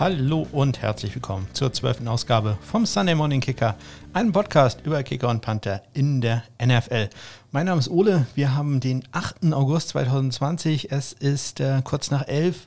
Hallo und herzlich willkommen zur zwölften Ausgabe vom Sunday Morning Kicker, einem Podcast über Kicker und Panther in der NFL. Mein Name ist Ole, wir haben den 8. August 2020, es ist äh, kurz nach 11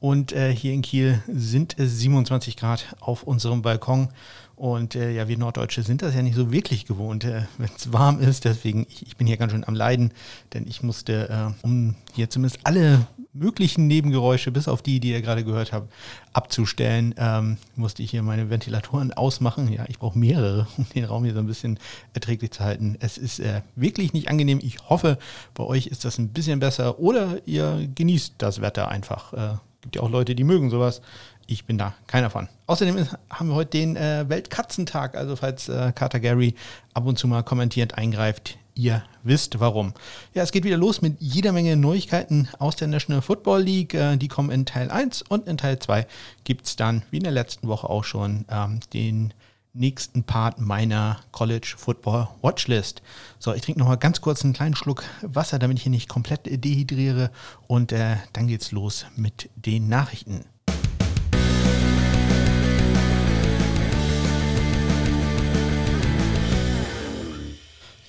und äh, hier in Kiel sind es 27 Grad auf unserem Balkon und äh, ja, wir Norddeutsche sind das ja nicht so wirklich gewohnt, äh, wenn es warm ist. Deswegen, ich, ich, bin hier ganz schön am Leiden, denn ich musste, äh, um hier zumindest alle möglichen Nebengeräusche, bis auf die, die ihr gerade gehört habt, abzustellen, ähm, musste ich hier meine Ventilatoren ausmachen. Ja, ich brauche mehrere, um den Raum hier so ein bisschen erträglich zu halten. Es ist äh, wirklich nicht angenehm. Ich hoffe, bei euch ist das ein bisschen besser oder ihr genießt das Wetter einfach. Äh, gibt ja auch Leute, die mögen sowas. Ich bin da keiner von. Außerdem haben wir heute den äh, Weltkatzentag. Also falls äh, Carter Gary ab und zu mal kommentierend eingreift, ihr wisst warum. Ja, es geht wieder los mit jeder Menge Neuigkeiten aus der National Football League. Äh, die kommen in Teil 1 und in Teil 2 gibt es dann, wie in der letzten Woche auch schon, ähm, den nächsten Part meiner College Football Watchlist. So, ich trinke noch mal ganz kurz einen kleinen Schluck Wasser, damit ich hier nicht komplett dehydriere. Und äh, dann geht's los mit den Nachrichten.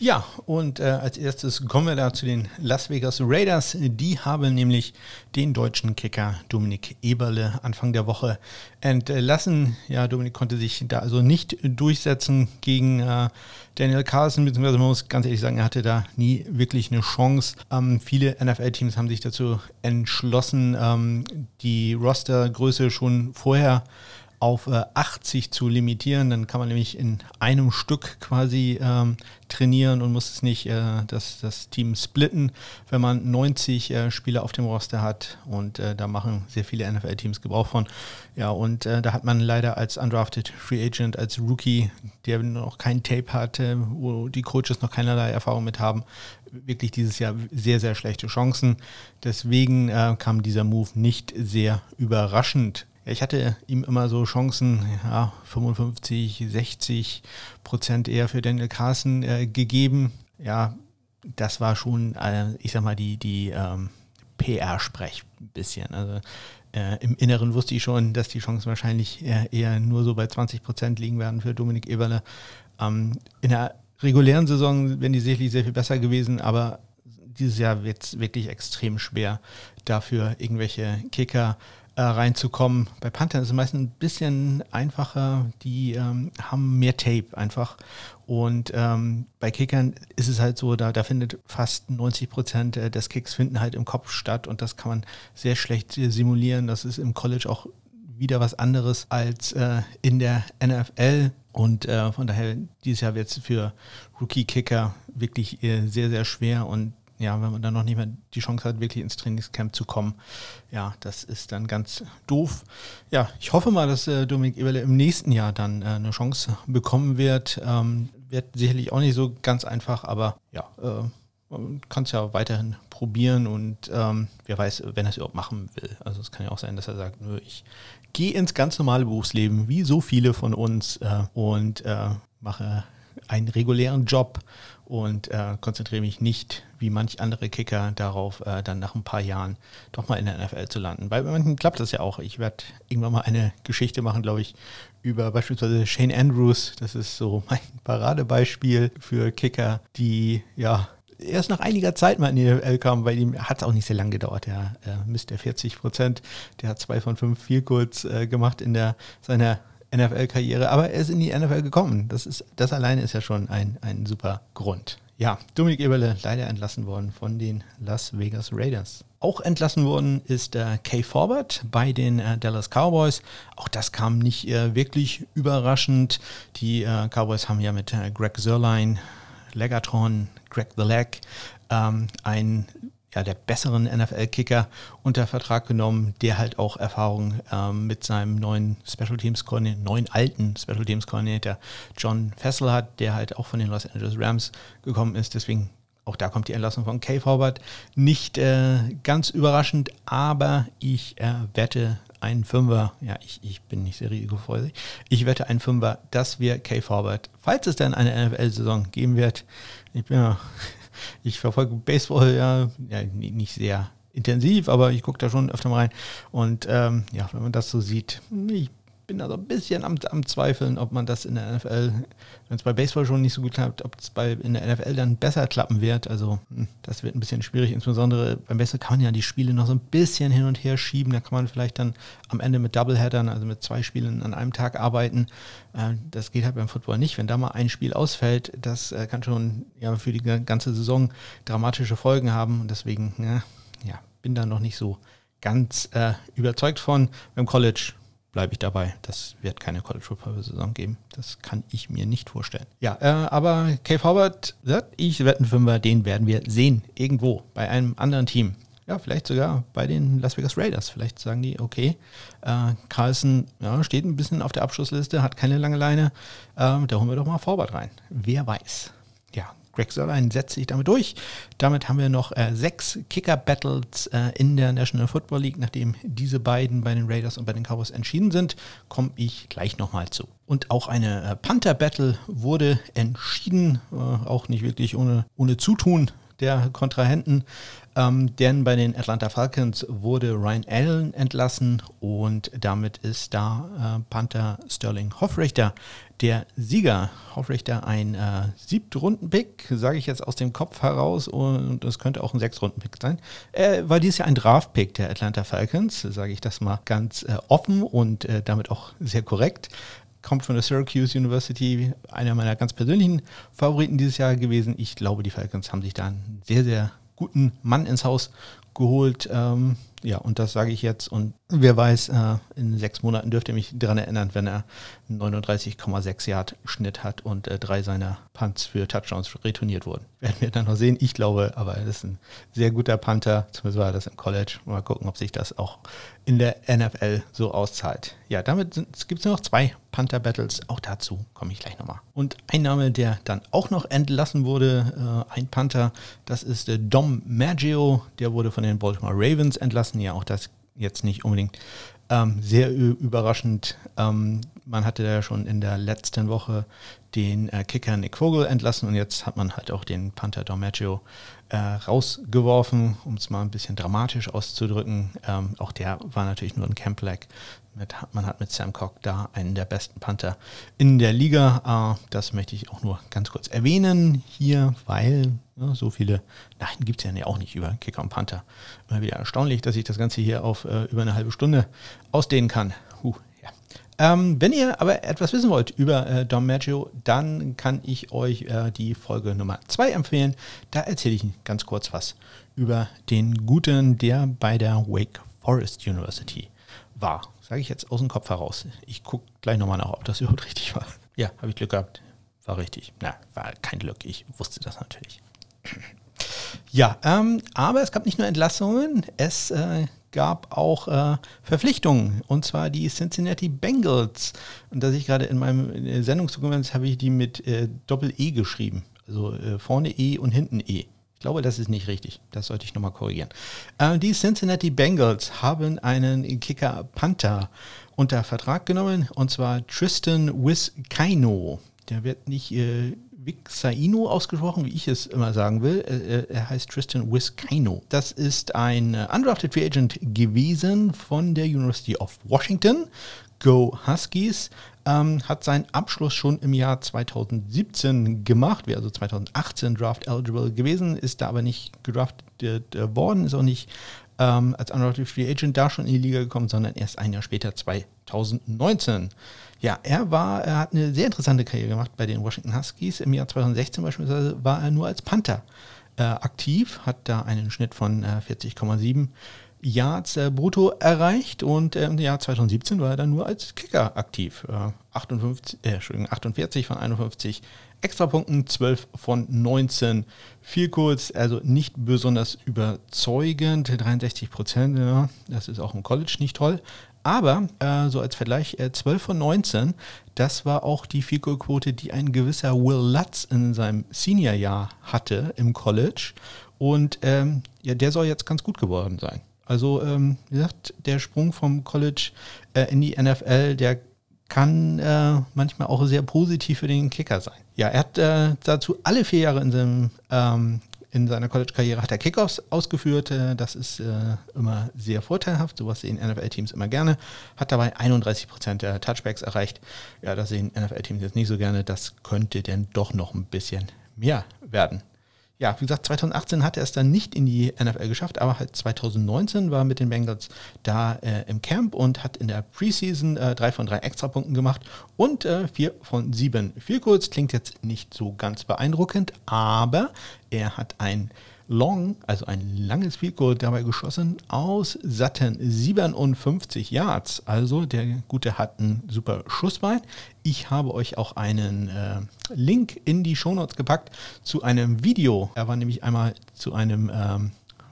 Ja, und äh, als erstes kommen wir da zu den Las Vegas Raiders. Die haben nämlich den deutschen Kicker Dominik Eberle Anfang der Woche entlassen. Ja, Dominik konnte sich da also nicht durchsetzen gegen äh, Daniel Carlson, beziehungsweise man muss ganz ehrlich sagen, er hatte da nie wirklich eine Chance. Ähm, viele NFL-Teams haben sich dazu entschlossen, ähm, die Rostergröße schon vorher auf äh, 80 zu limitieren. Dann kann man nämlich in einem Stück quasi ähm, trainieren und muss es nicht äh, das, das Team splitten, wenn man 90 äh, Spieler auf dem Roster hat. Und äh, da machen sehr viele NFL-Teams Gebrauch von. Ja, und äh, da hat man leider als undrafted Free Agent, als Rookie, der noch kein Tape hatte, wo die Coaches noch keinerlei Erfahrung mit haben, wirklich dieses Jahr sehr, sehr schlechte Chancen. Deswegen äh, kam dieser Move nicht sehr überraschend ich hatte ihm immer so Chancen, ja, 55, 60 Prozent eher für Daniel Carson äh, gegeben. Ja, das war schon, äh, ich sag mal, die, die ähm, PR-Sprech ein bisschen. Also äh, im Inneren wusste ich schon, dass die Chancen wahrscheinlich eher, eher nur so bei 20 Prozent liegen werden für Dominik Eberle. Ähm, in der regulären Saison wären die sicherlich sehr viel besser gewesen, aber dieses Jahr wird es wirklich extrem schwer, dafür irgendwelche Kicker äh, reinzukommen. Bei Panthern ist es meistens ein bisschen einfacher. Die ähm, haben mehr Tape einfach. Und ähm, bei Kickern ist es halt so, da, da findet fast 90 Prozent des Kicks finden halt im Kopf statt und das kann man sehr schlecht simulieren. Das ist im College auch wieder was anderes als äh, in der NFL. Und äh, von daher, dieses Jahr wird es für Rookie-Kicker wirklich äh, sehr, sehr schwer. Und ja, wenn man dann noch nicht mehr die Chance hat, wirklich ins Trainingscamp zu kommen, ja, das ist dann ganz doof. Ja, ich hoffe mal, dass äh, Dominik Eberle im nächsten Jahr dann äh, eine Chance bekommen wird. Ähm, wird sicherlich auch nicht so ganz einfach, aber ja, äh, man kann es ja weiterhin probieren und ähm, wer weiß, wenn er es überhaupt machen will. Also es kann ja auch sein, dass er sagt, nö, ich gehe ins ganz normale Berufsleben, wie so viele von uns, äh, und äh, mache einen regulären Job und äh, konzentriere mich nicht, wie manch andere Kicker, darauf, äh, dann nach ein paar Jahren doch mal in der NFL zu landen. Bei manchen klappt das ja auch. Ich werde irgendwann mal eine Geschichte machen, glaube ich, über beispielsweise Shane Andrews. Das ist so mein Paradebeispiel für Kicker, die ja erst nach einiger Zeit mal in die NFL kamen, weil ihm hat es auch nicht sehr lange gedauert. Der äh, misst der 40 Prozent, der hat zwei von fünf viel kurz äh, gemacht in der seiner NFL-Karriere, aber er ist in die NFL gekommen. Das, ist, das alleine ist ja schon ein, ein super Grund. Ja, Dominik Eberle leider entlassen worden von den Las Vegas Raiders. Auch entlassen worden ist äh, Kay Forward bei den äh, Dallas Cowboys. Auch das kam nicht äh, wirklich überraschend. Die äh, Cowboys haben ja mit äh, Greg Zerline, Legatron, Greg the Leg, ähm, ein ja, der besseren NFL-Kicker unter Vertrag genommen, der halt auch Erfahrung ähm, mit seinem neuen Special Teams Koordinator, neuen alten Special Teams Koordinator John Fessel hat, der halt auch von den Los Angeles Rams gekommen ist. Deswegen auch da kommt die Entlassung von Kay Forward. Nicht äh, ganz überraschend, aber ich äh, wette einen Fünfer, ja, ich, ich bin nicht sehr risikofreudig, ich wette einen Fünfer, dass wir Kay Forward, falls es dann eine NFL-Saison geben wird, ich bin ja ich verfolge Baseball ja, ja nicht sehr intensiv, aber ich gucke da schon öfter mal rein. Und ähm, ja, wenn man das so sieht, ich bin da so ein bisschen am, am Zweifeln, ob man das in der NFL, wenn es bei Baseball schon nicht so gut klappt, ob es in der NFL dann besser klappen wird. Also hm, das wird ein bisschen schwierig. Insbesondere beim Baseball kann man ja die Spiele noch so ein bisschen hin und her schieben. Da kann man vielleicht dann am Ende mit Doubleheadern, also mit zwei Spielen an einem Tag arbeiten. Äh, das geht halt beim Football nicht. Wenn da mal ein Spiel ausfällt, das äh, kann schon ja, für die ganze Saison dramatische Folgen haben. Und deswegen, ja, ja bin da noch nicht so ganz äh, überzeugt von. Beim College bleibe ich dabei. Das wird keine College Football Saison geben. Das kann ich mir nicht vorstellen. Ja, äh, aber Cave Howard sagt, ich wetten Fünfer, den werden wir sehen. Irgendwo bei einem anderen Team. Ja, vielleicht sogar bei den Las Vegas Raiders. Vielleicht sagen die, okay, äh, Carlson ja, steht ein bisschen auf der Abschlussliste, hat keine lange Leine. Äh, da holen wir doch mal Forward rein. Wer weiß. Greg Sörlein setzt sich damit durch. Damit haben wir noch äh, sechs Kicker-Battles äh, in der National Football League. Nachdem diese beiden bei den Raiders und bei den Cowboys entschieden sind, komme ich gleich nochmal zu. Und auch eine äh, Panther-Battle wurde entschieden, äh, auch nicht wirklich ohne, ohne Zutun der Kontrahenten. Ähm, denn bei den Atlanta Falcons wurde Ryan Allen entlassen und damit ist da äh, Panther Sterling Hoffrichter der Sieger. Hoffrichter ein äh, Siebtrunden-Pick, sage ich jetzt aus dem Kopf heraus und es könnte auch ein Sechstrunden-Pick sein. Äh, war dies ja ein Draft-Pick der Atlanta Falcons, sage ich das mal ganz äh, offen und äh, damit auch sehr korrekt kommt von der Syracuse University, einer meiner ganz persönlichen Favoriten dieses Jahr gewesen. Ich glaube, die Falcons haben sich da einen sehr, sehr guten Mann ins Haus geholt. Ähm, ja, und das sage ich jetzt. Und wer weiß, äh, in sechs Monaten dürft ihr mich daran erinnern, wenn er 39,6 Yard Schnitt hat und äh, drei seiner Punts für Touchdowns retourniert wurden. Werden wir dann noch sehen. Ich glaube, aber er ist ein sehr guter Panther. Zumindest war das im College. Mal gucken, ob sich das auch in der NFL so auszahlt. Ja, damit gibt es noch zwei Panther-Battles. Auch dazu komme ich gleich nochmal. Und ein Name, der dann auch noch entlassen wurde, äh, ein Panther, das ist äh, Dom Maggio. Der wurde von den Baltimore Ravens entlassen. Ja, auch das jetzt nicht unbedingt ähm, sehr überraschend. Ähm, man hatte ja schon in der letzten Woche den äh, Kicker Nick Vogel entlassen und jetzt hat man halt auch den Panther Dormaggio äh, rausgeworfen, um es mal ein bisschen dramatisch auszudrücken. Ähm, auch der war natürlich nur ein Camp Lag. Mit, man hat mit Sam Cock da einen der besten Panther in der Liga. Äh, das möchte ich auch nur ganz kurz erwähnen hier, weil ja, so viele Nachrichten gibt es ja auch nicht über Kicker und Panther. Immer wieder erstaunlich, dass ich das Ganze hier auf äh, über eine halbe Stunde ausdehnen kann. Huh, ähm, wenn ihr aber etwas wissen wollt über äh, Dom Maggio, dann kann ich euch äh, die Folge Nummer 2 empfehlen. Da erzähle ich ganz kurz was über den Guten, der bei der Wake Forest University war. Sage ich jetzt aus dem Kopf heraus. Ich gucke gleich nochmal nach, ob das überhaupt richtig war. Ja, habe ich Glück gehabt. War richtig. Na, war kein Glück. Ich wusste das natürlich. Ja, ähm, aber es gab nicht nur Entlassungen, es äh, gab auch äh, Verpflichtungen, und zwar die Cincinnati Bengals. Und da ich gerade in meinem Sendungsdokument habe ich die mit äh, Doppel-E geschrieben. Also äh, vorne E und hinten E. Ich glaube, das ist nicht richtig. Das sollte ich nochmal korrigieren. Äh, die Cincinnati Bengals haben einen Kicker Panther unter Vertrag genommen, und zwar Tristan Wiskaino. Der wird nicht äh, Vixaino ausgesprochen, wie ich es immer sagen will. Er heißt Tristan Wiskaino. Das ist ein äh, undrafted Free Agent gewesen von der University of Washington. Go Huskies. Ähm, hat seinen Abschluss schon im Jahr 2017 gemacht, wäre also 2018 Draft eligible gewesen, ist da aber nicht gedraftet äh, worden, ist auch nicht ähm, als Undrafted Free Agent da schon in die Liga gekommen, sondern erst ein Jahr später, 2019. Ja, er war, er hat eine sehr interessante Karriere gemacht bei den Washington Huskies. Im Jahr 2016 beispielsweise war er nur als Panther äh, aktiv, hat da einen Schnitt von äh, 40,7 Yards äh, brutto erreicht und äh, im Jahr 2017 war er dann nur als Kicker aktiv. 58, äh, 48 von 51 Extrapunkten, 12 von 19 viel kurz, also nicht besonders überzeugend, 63 Prozent, ja, das ist auch im College nicht toll, aber äh, so als Vergleich, äh, 12 von 19, das war auch die Fico-Quote, die ein gewisser Will Lutz in seinem Seniorjahr hatte im College. Und ähm, ja, der soll jetzt ganz gut geworden sein. Also, ähm, wie gesagt, der Sprung vom College äh, in die NFL, der kann äh, manchmal auch sehr positiv für den Kicker sein. Ja, er hat äh, dazu alle vier Jahre in seinem ähm, in seiner College-Karriere hat er Kickoffs ausgeführt. Äh, das ist äh, immer sehr vorteilhaft. Sowas sehen NFL-Teams immer gerne. Hat dabei 31 Prozent der Touchbacks erreicht. Ja, das sehen NFL-Teams jetzt nicht so gerne. Das könnte denn doch noch ein bisschen mehr werden ja, wie gesagt, 2018 hat er es dann nicht in die NFL geschafft, aber halt 2019 war mit den Bengals da äh, im Camp und hat in der Preseason äh, drei von drei Extrapunkten gemacht und äh, vier von sieben. Viel kurz klingt jetzt nicht so ganz beeindruckend, aber er hat ein Long, also ein langes Field Goal dabei geschossen aus satten 57 Yards. Also der Gute hat ein super Schussbein. Ich habe euch auch einen äh, Link in die Shownotes gepackt zu einem Video. Er war nämlich einmal zu einem ähm,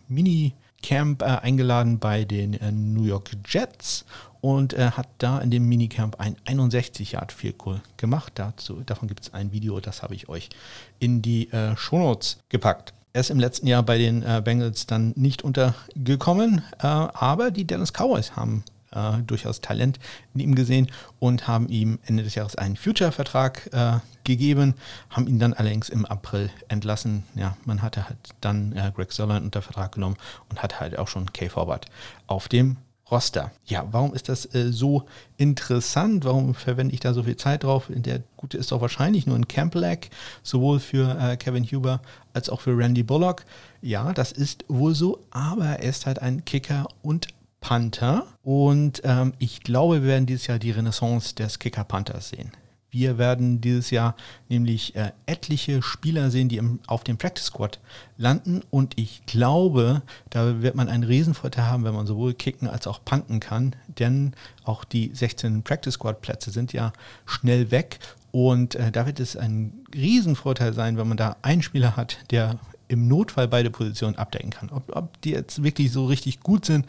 Mini- Camp äh, eingeladen bei den äh, New York Jets und äh, hat da in dem Minicamp ein 61 Yard Field Goal gemacht. Dazu, davon gibt es ein Video, das habe ich euch in die äh, Shownotes gepackt. Er ist im letzten Jahr bei den äh, Bengals dann nicht untergekommen, äh, aber die Dallas Cowboys haben äh, durchaus Talent in ihm gesehen und haben ihm Ende des Jahres einen Future-Vertrag äh, gegeben, haben ihn dann allerdings im April entlassen. Ja, man hatte halt dann äh, Greg Sörlein unter Vertrag genommen und hat halt auch schon Kay Forward auf dem Roster. Ja, warum ist das äh, so interessant? Warum verwende ich da so viel Zeit drauf? Der Gute ist doch wahrscheinlich nur ein Camp-Lag, sowohl für äh, Kevin Huber als auch für Randy Bullock. Ja, das ist wohl so, aber er ist halt ein Kicker und Panther. Und ähm, ich glaube, wir werden dieses Jahr die Renaissance des Kicker-Panthers sehen. Wir werden dieses Jahr nämlich äh, etliche Spieler sehen, die im, auf dem Practice Squad landen. Und ich glaube, da wird man einen Riesenvorteil haben, wenn man sowohl kicken als auch punten kann. Denn auch die 16 Practice Squad Plätze sind ja schnell weg. Und äh, da wird es ein Riesenvorteil sein, wenn man da einen Spieler hat, der im Notfall beide Positionen abdecken kann. Ob, ob die jetzt wirklich so richtig gut sind,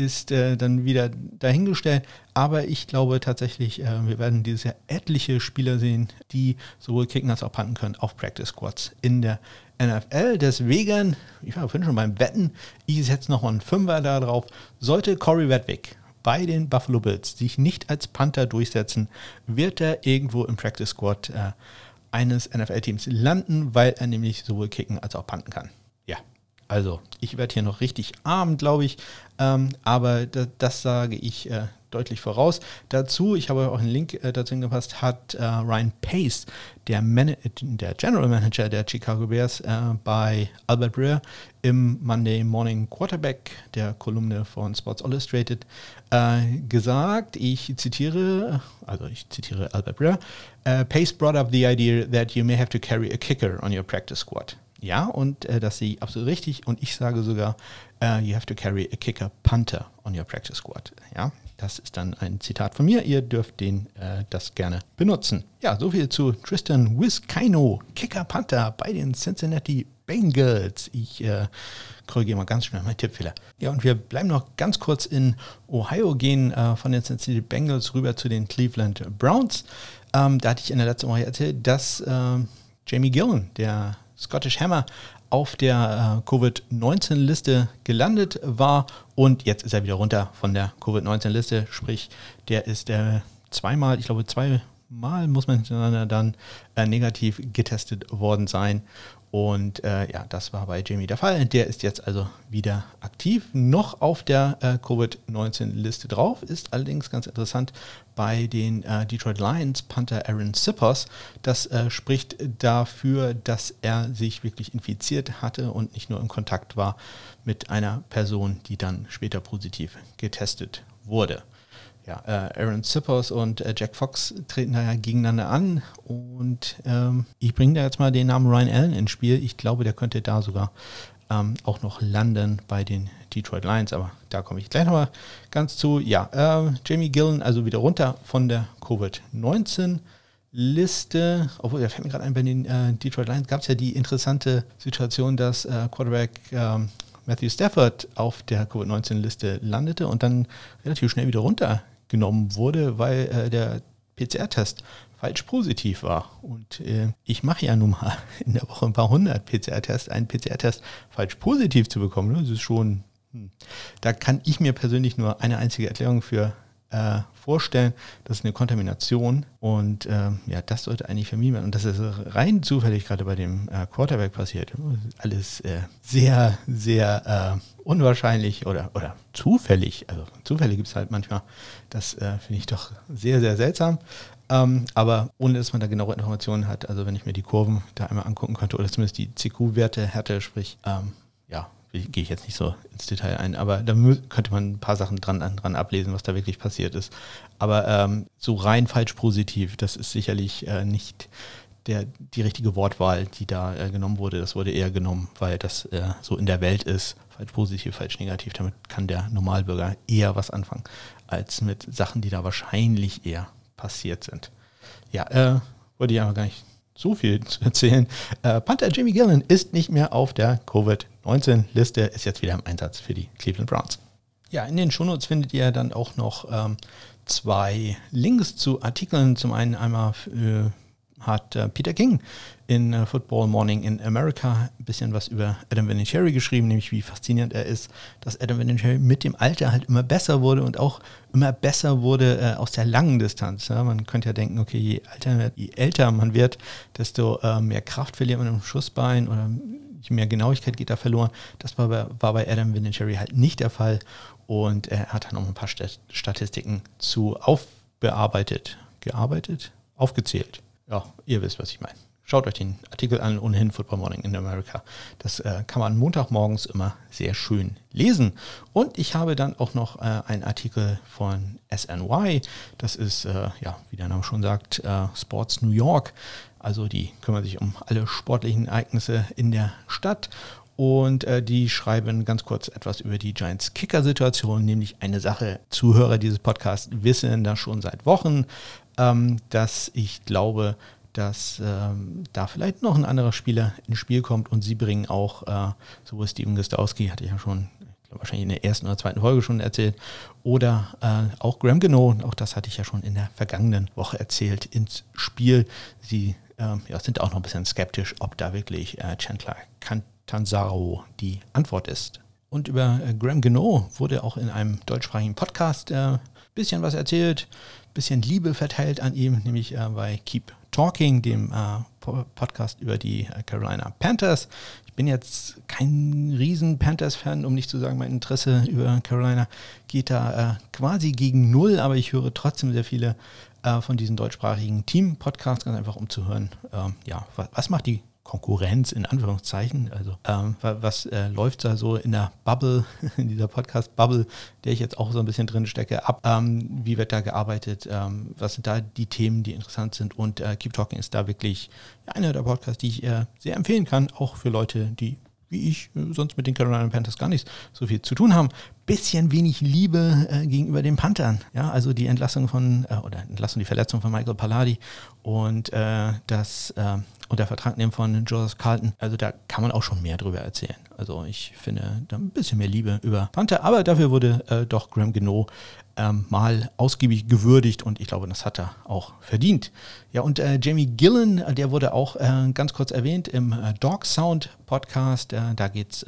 ist äh, dann wieder dahingestellt. Aber ich glaube tatsächlich, äh, wir werden dieses Jahr etliche Spieler sehen, die sowohl kicken als auch panten können auf Practice Squads in der NFL. Deswegen, ich war schon beim Wetten, ich setze noch einen Fünfer da drauf. Sollte Corey Wedwick bei den Buffalo Bills sich nicht als Panther durchsetzen, wird er irgendwo im Practice Squad äh, eines NFL-Teams landen, weil er nämlich sowohl kicken als auch panten kann. Also ich werde hier noch richtig arm, glaube ich, ähm, aber das, das, sage ich äh, deutlich voraus. Dazu, ich habe auch einen Link äh, dazu hingepasst, hat äh, Ryan Pace, der, der General Manager der Chicago Bears, äh, bei Albert Breer im Monday Morning Quarterback, der Kolumne von Sports Illustrated, äh, gesagt, ich zitiere, also ich zitiere Albert Breer, uh, Pace brought up the idea that you may have to carry a kicker on your practice squad. Ja, und äh, das sehe ich absolut richtig. Und ich sage sogar, uh, you have to carry a kicker punter on your practice squad. Ja, das ist dann ein Zitat von mir. Ihr dürft den äh, das gerne benutzen. Ja, soviel zu Tristan Wiskino, Kicker Panther bei den Cincinnati Bengals. Ich äh, korrigiere mal ganz schnell meinen Tippfehler. Ja, und wir bleiben noch ganz kurz in Ohio, gehen äh, von den Cincinnati Bengals rüber zu den Cleveland Browns. Ähm, da hatte ich in der letzten Woche erzählt, dass äh, Jamie Gillen, der Scottish Hammer, auf der äh, Covid-19-Liste gelandet war. Und jetzt ist er wieder runter von der Covid-19-Liste, sprich, der ist äh, zweimal, ich glaube zweimal muss man hintereinander dann äh, negativ getestet worden sein und äh, ja, das war bei Jamie der Fall. Der ist jetzt also wieder aktiv, noch auf der äh, Covid-19-Liste drauf, ist allerdings ganz interessant bei den äh, Detroit Lions Panther Aaron Sippers. Das äh, spricht dafür, dass er sich wirklich infiziert hatte und nicht nur im Kontakt war mit einer Person, die dann später positiv getestet wurde ja, äh, Aaron Zippers und äh, Jack Fox treten da ja gegeneinander an und ähm, ich bringe da jetzt mal den Namen Ryan Allen ins Spiel. Ich glaube, der könnte da sogar ähm, auch noch landen bei den Detroit Lions, aber da komme ich gleich nochmal ganz zu. Ja, äh, Jamie Gillen also wieder runter von der Covid-19. Liste, obwohl, da fällt mir gerade ein, bei den äh, Detroit Lions gab es ja die interessante Situation, dass äh, Quarterback ähm, Matthew Stafford auf der Covid-19-Liste landete und dann relativ schnell wieder runtergenommen wurde, weil äh, der PCR-Test falsch positiv war. Und äh, ich mache ja nun mal in der Woche ein paar hundert PCR-Tests, einen PCR-Test falsch positiv zu bekommen. Das ist schon, hm. da kann ich mir persönlich nur eine einzige Erklärung für äh, vorstellen, das ist eine Kontamination und äh, ja, das sollte eigentlich vermieden werden. Und das ist rein zufällig gerade bei dem äh, Quarterback passiert. Alles äh, sehr, sehr äh, unwahrscheinlich oder, oder zufällig. Also Zufälle gibt es halt manchmal. Das äh, finde ich doch sehr, sehr seltsam. Ähm, aber ohne dass man da genaue Informationen hat, also wenn ich mir die Kurven da einmal angucken könnte oder zumindest die CQ-Werte hätte, sprich, ähm, ja, gehe ich jetzt nicht so ins Detail ein, aber da könnte man ein paar Sachen dran, dran ablesen, was da wirklich passiert ist. Aber ähm, so rein falsch positiv, das ist sicherlich äh, nicht der, die richtige Wortwahl, die da äh, genommen wurde. Das wurde eher genommen, weil das äh, so in der Welt ist. Falsch positiv, falsch negativ. Damit kann der Normalbürger eher was anfangen, als mit Sachen, die da wahrscheinlich eher passiert sind. Ja, äh, wollte ich aber gar nicht so viel zu erzählen. Äh, Panther Jimmy Gillen ist nicht mehr auf der Covid-19-Liste, ist jetzt wieder im Einsatz für die Cleveland Browns. Ja, in den Shownotes findet ihr dann auch noch ähm, zwei Links zu Artikeln. Zum einen einmal äh, hat äh, Peter King in äh, Football Morning in America ein bisschen was über Adam Vinatieri geschrieben, nämlich wie faszinierend er ist, dass Adam Vinatieri mit dem Alter halt immer besser wurde und auch immer besser wurde äh, aus der langen Distanz. Ja, man könnte ja denken, okay, je, alter, je älter man wird, desto äh, mehr Kraft verliert man im Schussbein oder je mehr Genauigkeit geht da verloren. Das war bei, war bei Adam Vinatieri halt nicht der Fall und er hat dann noch ein paar Statistiken zu aufbearbeitet, gearbeitet, aufgezählt ja, ihr wisst, was ich meine. Schaut euch den Artikel an, ohnehin Football Morning in America. Das äh, kann man Montagmorgens immer sehr schön lesen. Und ich habe dann auch noch äh, einen Artikel von SNY. Das ist, äh, ja, wie der Name schon sagt, äh, Sports New York. Also die kümmern sich um alle sportlichen Ereignisse in der Stadt. Und äh, die schreiben ganz kurz etwas über die Giants Kicker-Situation, nämlich eine Sache, Zuhörer dieses Podcasts wissen das schon seit Wochen ähm, dass ich glaube, dass ähm, da vielleicht noch ein anderer Spieler ins Spiel kommt und sie bringen auch, äh, sowohl Steven Gostowski, hatte ich ja schon, ich glaube wahrscheinlich in der ersten oder zweiten Folge schon erzählt, oder äh, auch Graham Geno, auch das hatte ich ja schon in der vergangenen Woche erzählt, ins Spiel. Sie äh, ja, sind auch noch ein bisschen skeptisch, ob da wirklich äh, Chandler Cantanzaro die Antwort ist. Und über äh, Graham Geno wurde auch in einem deutschsprachigen Podcast ein äh, bisschen was erzählt bisschen Liebe verteilt an ihm, nämlich äh, bei Keep Talking, dem äh, Podcast über die äh, Carolina Panthers. Ich bin jetzt kein riesen Panthers-Fan, um nicht zu sagen, mein Interesse über Carolina geht da quasi gegen null, aber ich höre trotzdem sehr viele äh, von diesen deutschsprachigen Team-Podcasts, ganz einfach um zu hören, ähm, ja, was, was macht die Konkurrenz in Anführungszeichen. Also ähm, was äh, läuft da so in der Bubble, in dieser Podcast-Bubble, der ich jetzt auch so ein bisschen drin stecke, ab? Ähm, wie wird da gearbeitet? Ähm, was sind da die Themen, die interessant sind? Und äh, Keep Talking ist da wirklich einer der Podcasts, die ich äh, sehr empfehlen kann, auch für Leute, die wie ich äh, sonst mit den Carolina Panthers gar nicht so viel zu tun haben. Bisschen wenig Liebe äh, gegenüber den Panthern. Ja, also die Entlassung von, äh, oder Entlassung, die Verletzung von Michael Palladi und äh, das äh, und der Vertrag nehmen von Joseph Carlton. Also da kann man auch schon mehr drüber erzählen. Also ich finde da ein bisschen mehr Liebe über Panther, aber dafür wurde äh, doch Graham Geno ähm, mal ausgiebig gewürdigt und ich glaube, das hat er auch verdient. Ja, und äh, Jamie Gillen, äh, der wurde auch äh, ganz kurz erwähnt im äh, Dog Sound Podcast. Äh, da geht es,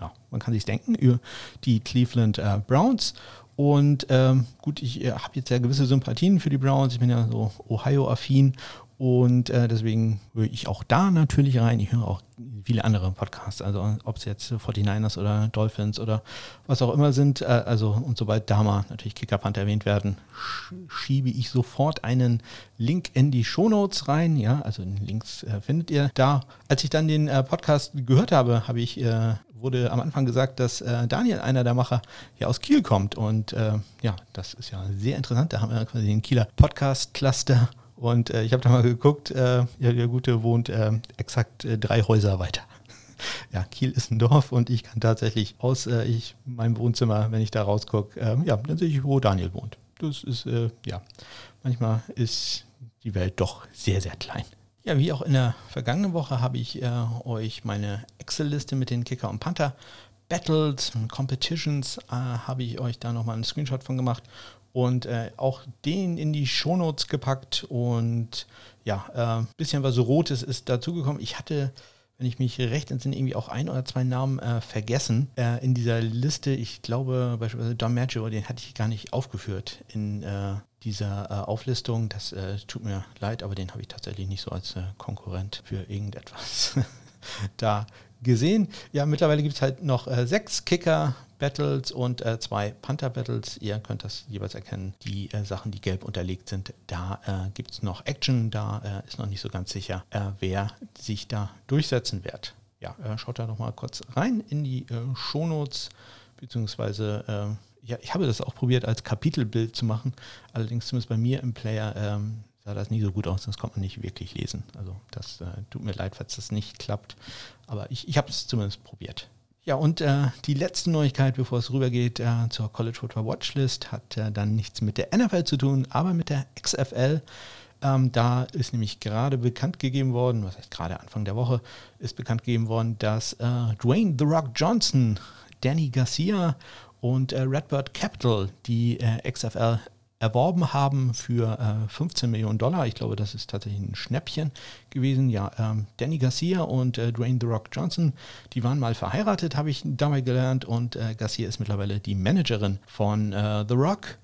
ja, man kann sich denken, über die Cleveland Browns. Und ähm, gut, ich habe jetzt ja gewisse Sympathien für die Browns. Ich bin ja so Ohio-affin und äh, deswegen höre ich auch da natürlich rein. Ich höre auch viele andere Podcasts, also ob es jetzt 49ers oder Dolphins oder was auch immer sind. Äh, also und sobald da mal natürlich Kickerpunt erwähnt werden, schiebe ich sofort einen Link in die Shownotes rein. Ja, also Links äh, findet ihr da. Als ich dann den äh, Podcast gehört habe, habe ich äh, wurde am Anfang gesagt, dass äh, Daniel, einer der Macher, ja aus Kiel kommt. Und äh, ja, das ist ja sehr interessant. Da haben wir quasi den Kieler Podcast-Cluster und äh, ich habe da mal geguckt, äh, ja, der Gute wohnt äh, exakt äh, drei Häuser weiter. ja, Kiel ist ein Dorf und ich kann tatsächlich aus ich, meinem Wohnzimmer, wenn ich da rausgucke, ähm, ja, dann sehe ich, wo Daniel wohnt. Das ist, ja, manchmal ist die Welt doch sehr, sehr klein. Ja, wie auch in der vergangenen Woche habe ich euch meine Excel-Liste mit den Kicker und Panther Battles, Competitions, habe ich euch da nochmal einen Screenshot von gemacht und äh, auch den in die Shownotes gepackt und ja, ein äh, bisschen was Rotes ist dazugekommen. Ich hatte, wenn ich mich recht entsinne, irgendwie auch ein oder zwei Namen äh, vergessen äh, in dieser Liste. Ich glaube beispielsweise Don Maggio, den hatte ich gar nicht aufgeführt in äh, dieser äh, Auflistung. Das äh, tut mir leid, aber den habe ich tatsächlich nicht so als äh, Konkurrent für irgendetwas da gesehen. Ja, mittlerweile gibt es halt noch sechs Kicker Battles und äh, zwei Panther Battles. Ihr könnt das jeweils erkennen. Die äh, Sachen, die gelb unterlegt sind, da äh, gibt es noch Action. Da äh, ist noch nicht so ganz sicher, äh, wer sich da durchsetzen wird. Ja, äh, schaut da noch mal kurz rein in die äh, Shownotes, beziehungsweise ja, ich habe das auch probiert als Kapitelbild zu machen. Allerdings zumindest bei mir im Player ähm, sah das nicht so gut aus, das konnte man nicht wirklich lesen. Also das äh, tut mir leid, falls das nicht klappt. Aber ich, ich habe es zumindest probiert. Ja, und äh, die letzte Neuigkeit, bevor es rübergeht äh, zur College Football Watchlist, hat äh, dann nichts mit der NFL zu tun, aber mit der XFL. Ähm, da ist nämlich gerade bekannt gegeben worden, was heißt gerade Anfang der Woche, ist bekannt gegeben worden, dass äh, Dwayne The Rock Johnson, Danny Garcia und äh, Redbird Capital die äh, XFL erworben haben für äh, 15 Millionen Dollar. Ich glaube, das ist tatsächlich ein Schnäppchen gewesen. Ja, ähm, Danny Garcia und äh, Dwayne The Rock Johnson, die waren mal verheiratet, habe ich dabei gelernt. Und äh, Garcia ist mittlerweile die Managerin von äh, The Rock,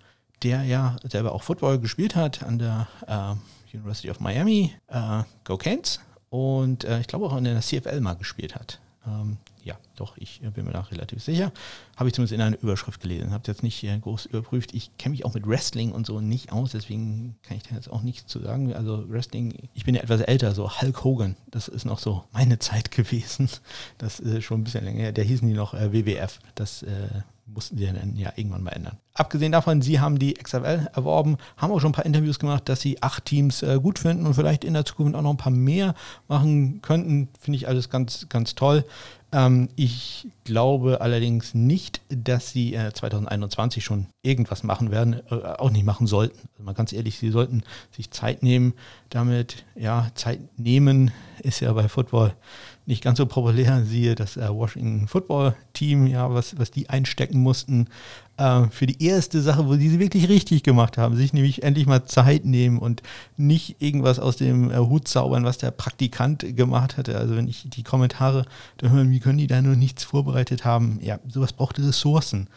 der ja selber auch Football gespielt hat an der äh, University of Miami, äh, Go Canes. Und ich glaube auch in der CFL mal gespielt hat. Ähm, ja, doch, ich bin mir da relativ sicher. Habe ich zumindest in einer Überschrift gelesen. Habe jetzt nicht äh, groß überprüft. Ich kenne mich auch mit Wrestling und so nicht aus, deswegen kann ich da jetzt auch nichts zu sagen. Also Wrestling, ich bin ja etwas älter, so Hulk Hogan, das ist noch so meine Zeit gewesen. Das ist schon ein bisschen länger her. Der hießen die noch äh, WWF. Das äh, mussten sie dann ja irgendwann mal ändern. Abgesehen davon, sie haben die XFL erworben, haben auch schon ein paar Interviews gemacht, dass sie acht Teams äh, gut finden und vielleicht in der Zukunft auch noch ein paar mehr machen könnten. Finde ich alles ganz, ganz toll. Ähm, ich glaube allerdings nicht, dass sie äh, 2021 schon irgendwas machen werden, äh, auch nicht machen sollten. Also mal ganz ehrlich, sie sollten sich Zeit nehmen. Damit, ja, Zeit nehmen ist ja bei Football nicht ganz so populär. Siehe das äh, Washington Football Team, ja, was, was die einstecken mussten äh, für die erste Sache, wo die sie wirklich richtig gemacht haben, sich nämlich endlich mal Zeit nehmen und nicht irgendwas aus dem äh, Hut zaubern, was der Praktikant gemacht hatte. Also wenn ich die Kommentare da höre, wie können die da nur nichts vorbereitet haben? Ja, sowas braucht Ressourcen.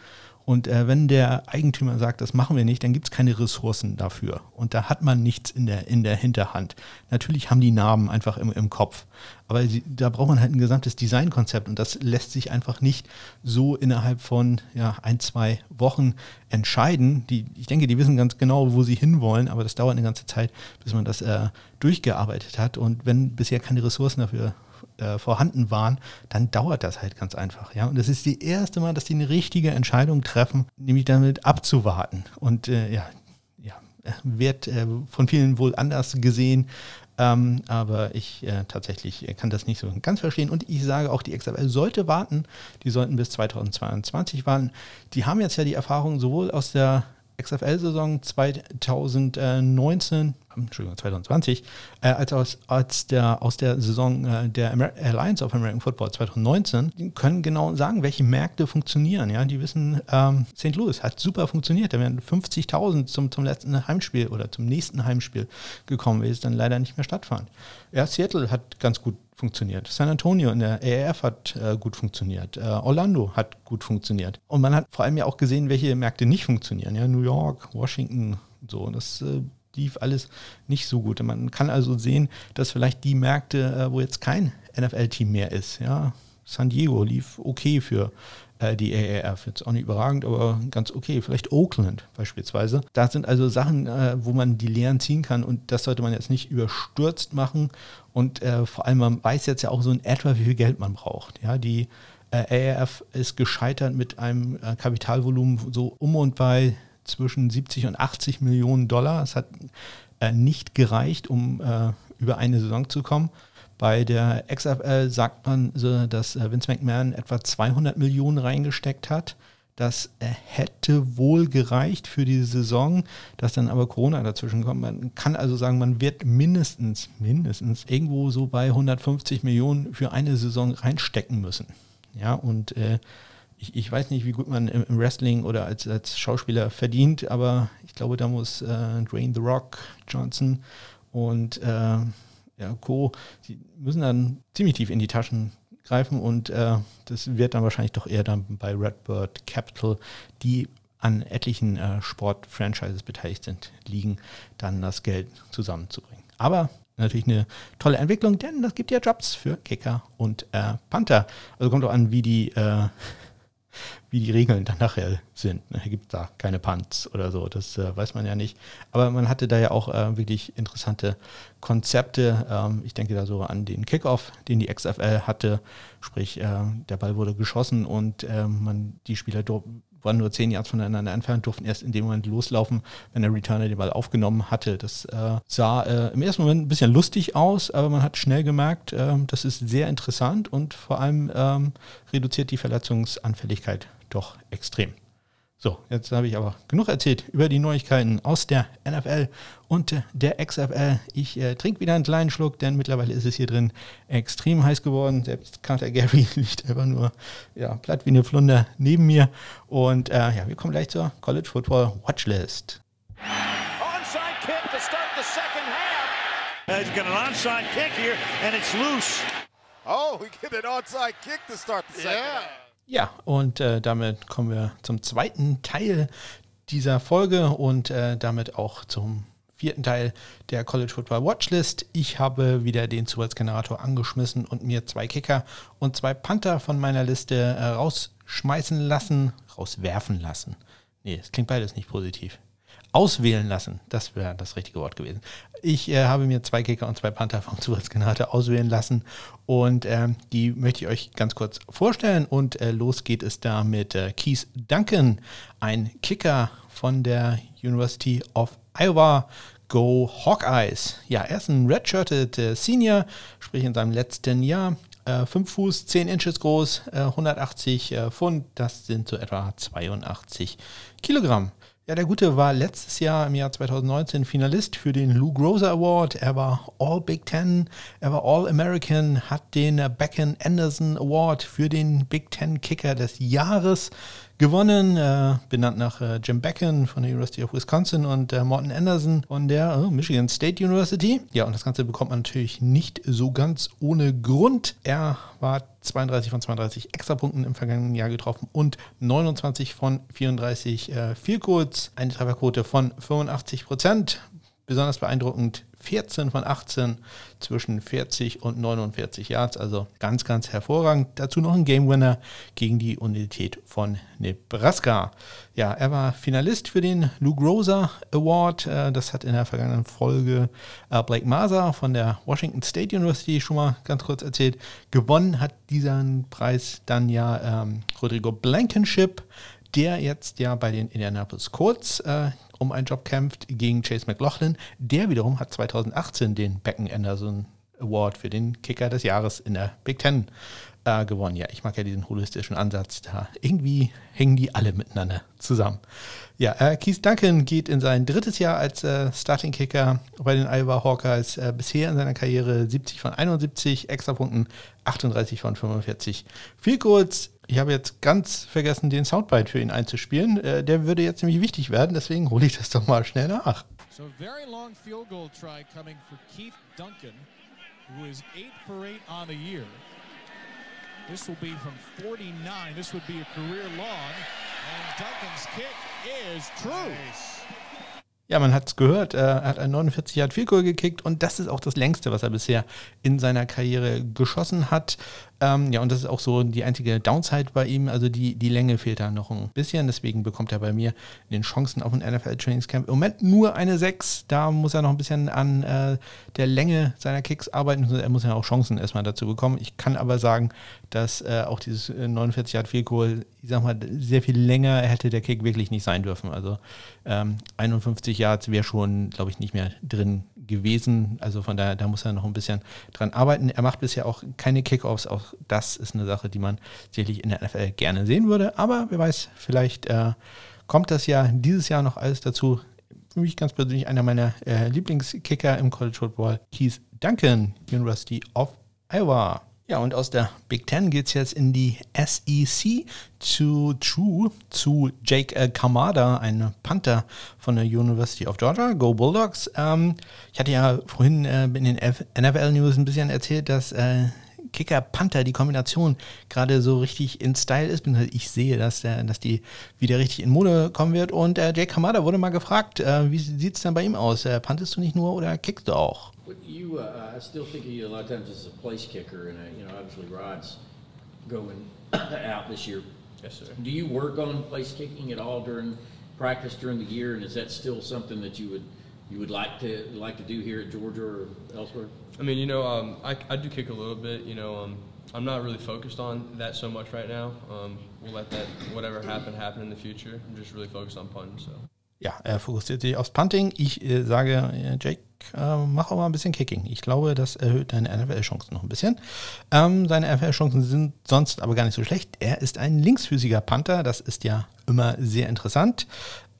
Und äh, wenn der Eigentümer sagt, das machen wir nicht, dann gibt es keine Ressourcen dafür. Und da hat man nichts in der, in der Hinterhand. Natürlich haben die Narben einfach im, im Kopf. Aber sie, da braucht man halt ein gesamtes Designkonzept und das lässt sich einfach nicht so innerhalb von ja, ein, zwei Wochen entscheiden. Die, ich denke, die wissen ganz genau, wo sie hinwollen, aber das dauert eine ganze Zeit, bis man das äh, durchgearbeitet hat. Und wenn bisher keine Ressourcen dafür äh, vorhanden waren, dann dauert das halt ganz einfach. Ja? Und das ist das erste Mal, dass die eine richtige Entscheidung treffen, nämlich damit abzuwarten. Und äh, ja, ja, wird äh, von vielen wohl anders gesehen. Ähm, aber ich äh, tatsächlich kann das nicht so ganz verstehen. Und ich sage auch, die XFL sollte warten. Die sollten bis 2022 warten. Die haben jetzt ja die Erfahrung sowohl aus der XFL-Saison 2019 Entschuldigung, 2020, äh, als aus, als der, aus der Saison äh, der Amer Alliance of American Football 2019, die können genau sagen, welche Märkte funktionieren. Ja? Die wissen, ähm, St. Louis hat super funktioniert. Da wären 50.000 zum, zum letzten Heimspiel oder zum nächsten Heimspiel gekommen, welches dann leider nicht mehr stattfand. Ja, Seattle hat ganz gut funktioniert. San Antonio in der AAF hat äh, gut funktioniert. Äh, Orlando hat gut funktioniert. Und man hat vor allem ja auch gesehen, welche Märkte nicht funktionieren. Ja, New York, Washington, so. Das äh, lief alles nicht so gut. Man kann also sehen, dass vielleicht die Märkte, äh, wo jetzt kein NFL-Team mehr ist, ja, San Diego lief okay für äh, die AAF. Jetzt auch nicht überragend, aber ganz okay. Vielleicht Oakland beispielsweise. Da sind also Sachen, äh, wo man die Lehren ziehen kann und das sollte man jetzt nicht überstürzt machen. Und äh, vor allem, man weiß jetzt ja auch so in etwa, wie viel Geld man braucht. Ja, die äh, AAF ist gescheitert mit einem äh, Kapitalvolumen so um und bei zwischen 70 und 80 Millionen Dollar. Es hat äh, nicht gereicht, um über eine Saison zu kommen. Bei der XFL sagt man, so, dass äh, Vince McMahon etwa 200 Millionen reingesteckt hat. Das äh, hätte wohl gereicht für die Saison, dass dann aber Corona dazwischen kommt. Man kann also sagen, man wird mindestens, mindestens irgendwo so bei 150 Millionen für eine Saison reinstecken müssen. Ja, und äh, ich, ich, weiß nicht, wie gut man im, Wrestling oder als, als Schauspieler verdient, aber ich glaube, da muss äh, Dwayne The Rock Johnson und äh, ja, Co., die müssen dann ziemlich tief in die Taschen greifen und äh, das wird dann wahrscheinlich doch eher dann bei Redbird Capital, die an etlichen äh, Sport-Franchises beteiligt sind, liegen, dann das Geld zusammenzubringen. Aber natürlich eine tolle Entwicklung, denn das gibt ja Jobs für Kicker und äh, Panther. Also kommt auch an, wie die, äh, wie die Regeln dann nachher sind. Ne? Gibt da keine Punts oder so, das äh, weiß man ja nicht. Aber man hatte da ja auch äh, wirklich interessante Konzepte. Ähm, ich denke da so an den Kickoff, den die XFL hatte. Sprich, äh, der Ball wurde geschossen und äh, man die Spieler waren nur zehn Yards voneinander entfernt, durften erst in dem Moment loslaufen, wenn der Returner den Ball aufgenommen hatte. Das äh, sah äh, im ersten Moment ein bisschen lustig aus, aber man hat schnell gemerkt, äh, das ist sehr interessant und vor allem ähm, reduziert die Verletzungsanfälligkeit doch extrem. So, jetzt habe ich aber genug erzählt über die Neuigkeiten aus der NFL und der XFL. Ich äh, trinke wieder einen kleinen Schluck, denn mittlerweile ist es hier drin extrem heiß geworden. Selbst Carter Gary liegt einfach nur ja, platt wie eine Flunder neben mir. Und äh, ja, wir kommen gleich zur College Football Watchlist. Onside kick to start the second half. He's got an onside kick here and it's loose. Oh, we get an onside kick to start the second yeah. half. Ja, und äh, damit kommen wir zum zweiten Teil dieser Folge und äh, damit auch zum vierten Teil der College Football Watchlist. Ich habe wieder den Zusatzgenerator angeschmissen und mir zwei Kicker und zwei Panther von meiner Liste äh, rausschmeißen lassen, rauswerfen lassen. Nee, es klingt beides nicht positiv auswählen lassen. Das wäre das richtige Wort gewesen. Ich äh, habe mir zwei Kicker und zwei Panther vom Zusatzgenerator auswählen lassen und äh, die möchte ich euch ganz kurz vorstellen und äh, los geht es da mit äh, Keith Duncan, ein Kicker von der University of Iowa. Go Hawkeyes. Ja, er ist ein redshirted äh, Senior, sprich in seinem letzten Jahr. 5 äh, Fuß, 10 Inches groß, 180 Pfund, das sind so etwa 82 Kilogramm. Ja, der Gute war letztes Jahr im Jahr 2019 Finalist für den Lou Groza Award. Er war All Big Ten, er war All American, hat den Becken Anderson Award für den Big Ten Kicker des Jahres gewonnen, äh, benannt nach äh, Jim Becken von der University of Wisconsin und äh, Morton Anderson von der äh, Michigan State University. Ja, und das Ganze bekommt man natürlich nicht so ganz ohne Grund. Er war 32 von 32 Extrapunkten im vergangenen Jahr getroffen und 29 von 34 äh, Vielcodes, eine Trefferquote von 85 Prozent. Besonders beeindruckend 14 von 18 zwischen 40 und 49 Yards, also ganz, ganz hervorragend. Dazu noch ein Game Winner gegen die Unität von Nebraska. Ja, er war Finalist für den Lou Groza Award. Äh, das hat in der vergangenen Folge äh, Blake Maser von der Washington State University schon mal ganz kurz erzählt. Gewonnen hat diesen Preis dann ja ähm, Rodrigo Blankenship der jetzt ja bei den Indianapolis Colts äh, um einen Job kämpft gegen Chase McLaughlin. Der wiederum hat 2018 den Becken Anderson Award für den Kicker des Jahres in der Big Ten äh, gewonnen. Ja, ich mag ja diesen holistischen Ansatz da. Irgendwie hängen die alle miteinander zusammen. Ja, äh, Keith Duncan geht in sein drittes Jahr als äh, Starting Kicker bei den Iowa Hawkeyes. Äh, bisher in seiner Karriere 70 von 71 Extrapunkten, 38 von 45 Viel kurz. Ich habe jetzt ganz vergessen, den Soundbite für ihn einzuspielen. Äh, der würde jetzt nämlich wichtig werden, deswegen hole ich das doch mal schnell nach. So very long field goal try coming for Keith Duncan, who is 8 for 8 on the year. This will be from 49. This would be a career long. And Duncan's kick is true. Ja, man hat es gehört, er hat ein 49 Yard Field Goal gekickt und das ist auch das längste, was er bisher in seiner Karriere geschossen hat. Ähm, ja, und das ist auch so die einzige Downside bei ihm. Also die, die Länge fehlt da noch ein bisschen. Deswegen bekommt er bei mir in den Chancen auf ein NFL-Trainingscamp im Moment nur eine 6. Da muss er noch ein bisschen an äh, der Länge seiner Kicks arbeiten. Er muss ja auch Chancen erstmal dazu bekommen. Ich kann aber sagen, dass äh, auch dieses 49 Yard Field Goal, ich sag mal, sehr viel länger hätte der Kick wirklich nicht sein dürfen. Also ähm, 51 Yards wäre schon, glaube ich, nicht mehr drin gewesen. Also von daher, da muss er noch ein bisschen dran arbeiten. Er macht bisher auch keine Kickoffs. Auch das ist eine Sache, die man sicherlich in der NFL gerne sehen würde. Aber wer weiß, vielleicht äh, kommt das ja dieses Jahr noch alles dazu. Für mich ganz persönlich einer meiner äh, Lieblingskicker im College Football, Keith Duncan, University of Iowa. Ja, und aus der Big Ten geht es jetzt in die SEC zu True, zu Jake äh, Kamada, ein Panther von der University of Georgia, Go Bulldogs. Ähm, ich hatte ja vorhin äh, in den NFL News ein bisschen erzählt, dass äh, Kicker-Panther, die Kombination gerade so richtig in Style ist. Ich sehe, dass, äh, dass die wieder richtig in Mode kommen wird. Und äh, Jake Kamada wurde mal gefragt, äh, wie sieht es denn bei ihm aus? Äh, pantest du nicht nur oder kickst du auch? You, uh, I still think of you a lot of times as a place kicker, and uh, you know, obviously Rod's going out this year. Yes, sir. Do you work on place kicking at all during practice during the year, and is that still something that you would you would like to like to do here at Georgia or elsewhere? I mean, you know, um, I, I do kick a little bit. You know, um, I'm not really focused on that so much right now. Um, we'll let that whatever happen happen in the future. I'm just really focused on punting. So. Ja, er fokussiert sich aufs Punting. Ich äh, sage, äh, Jake, äh, mach auch mal ein bisschen Kicking. Ich glaube, das erhöht deine NFL-Chancen noch ein bisschen. Ähm, seine NFL-Chancen sind sonst aber gar nicht so schlecht. Er ist ein linksfüßiger Panther. Das ist ja immer sehr interessant.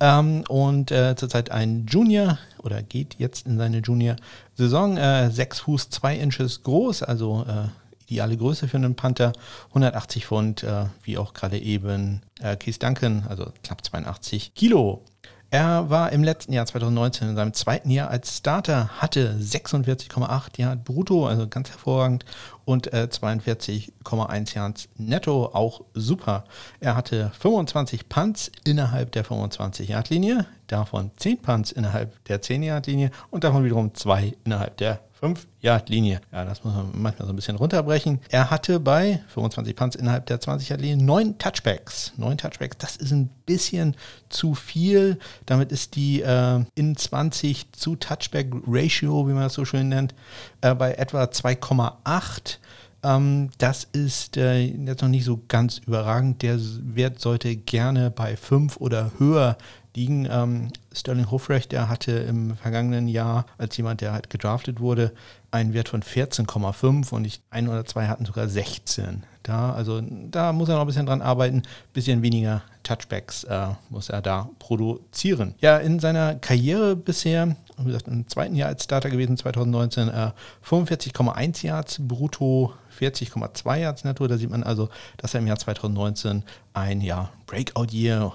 Ähm, und äh, zurzeit ein Junior oder geht jetzt in seine Junior-Saison. Äh, 6 Fuß 2 Inches groß, also äh, ideale Größe für einen Panther. 180 Pfund, äh, wie auch gerade eben äh, Keith Duncan, also knapp 82 Kilo. Er war im letzten Jahr 2019 in seinem zweiten Jahr als Starter, hatte 46,8 Yards brutto, also ganz hervorragend, und äh, 42,1 Yards netto, auch super. Er hatte 25 Punts innerhalb der 25-Yard-Linie, davon 10 Punts innerhalb der 10-Yard-Linie und davon wiederum 2 innerhalb der 5 Yard Linie. Ja, das muss man manchmal so ein bisschen runterbrechen. Er hatte bei 25 Punts innerhalb der 20 Yard Linie 9 Touchbacks. 9 Touchbacks, das ist ein bisschen zu viel. Damit ist die äh, in 20 zu Touchback Ratio, wie man das so schön nennt, äh, bei etwa 2,8 ähm, das ist äh, jetzt noch nicht so ganz überragend. Der Wert sollte gerne bei 5 oder höher liegen. Ähm, Sterling Hofrecht, der hatte im vergangenen Jahr als jemand, der halt gedraftet wurde, einen Wert von 14,5 und ich, ein oder zwei hatten sogar 16. Da, also da muss er noch ein bisschen dran arbeiten, bisschen weniger Touchbacks äh, muss er da produzieren. Ja, in seiner Karriere bisher, wie gesagt, im zweiten Jahr als Starter gewesen, 2019, äh, 45,1 Yards brutto, 40,2 Yards netto. Da sieht man also, dass er im Jahr 2019 ein ja, Breakout-Year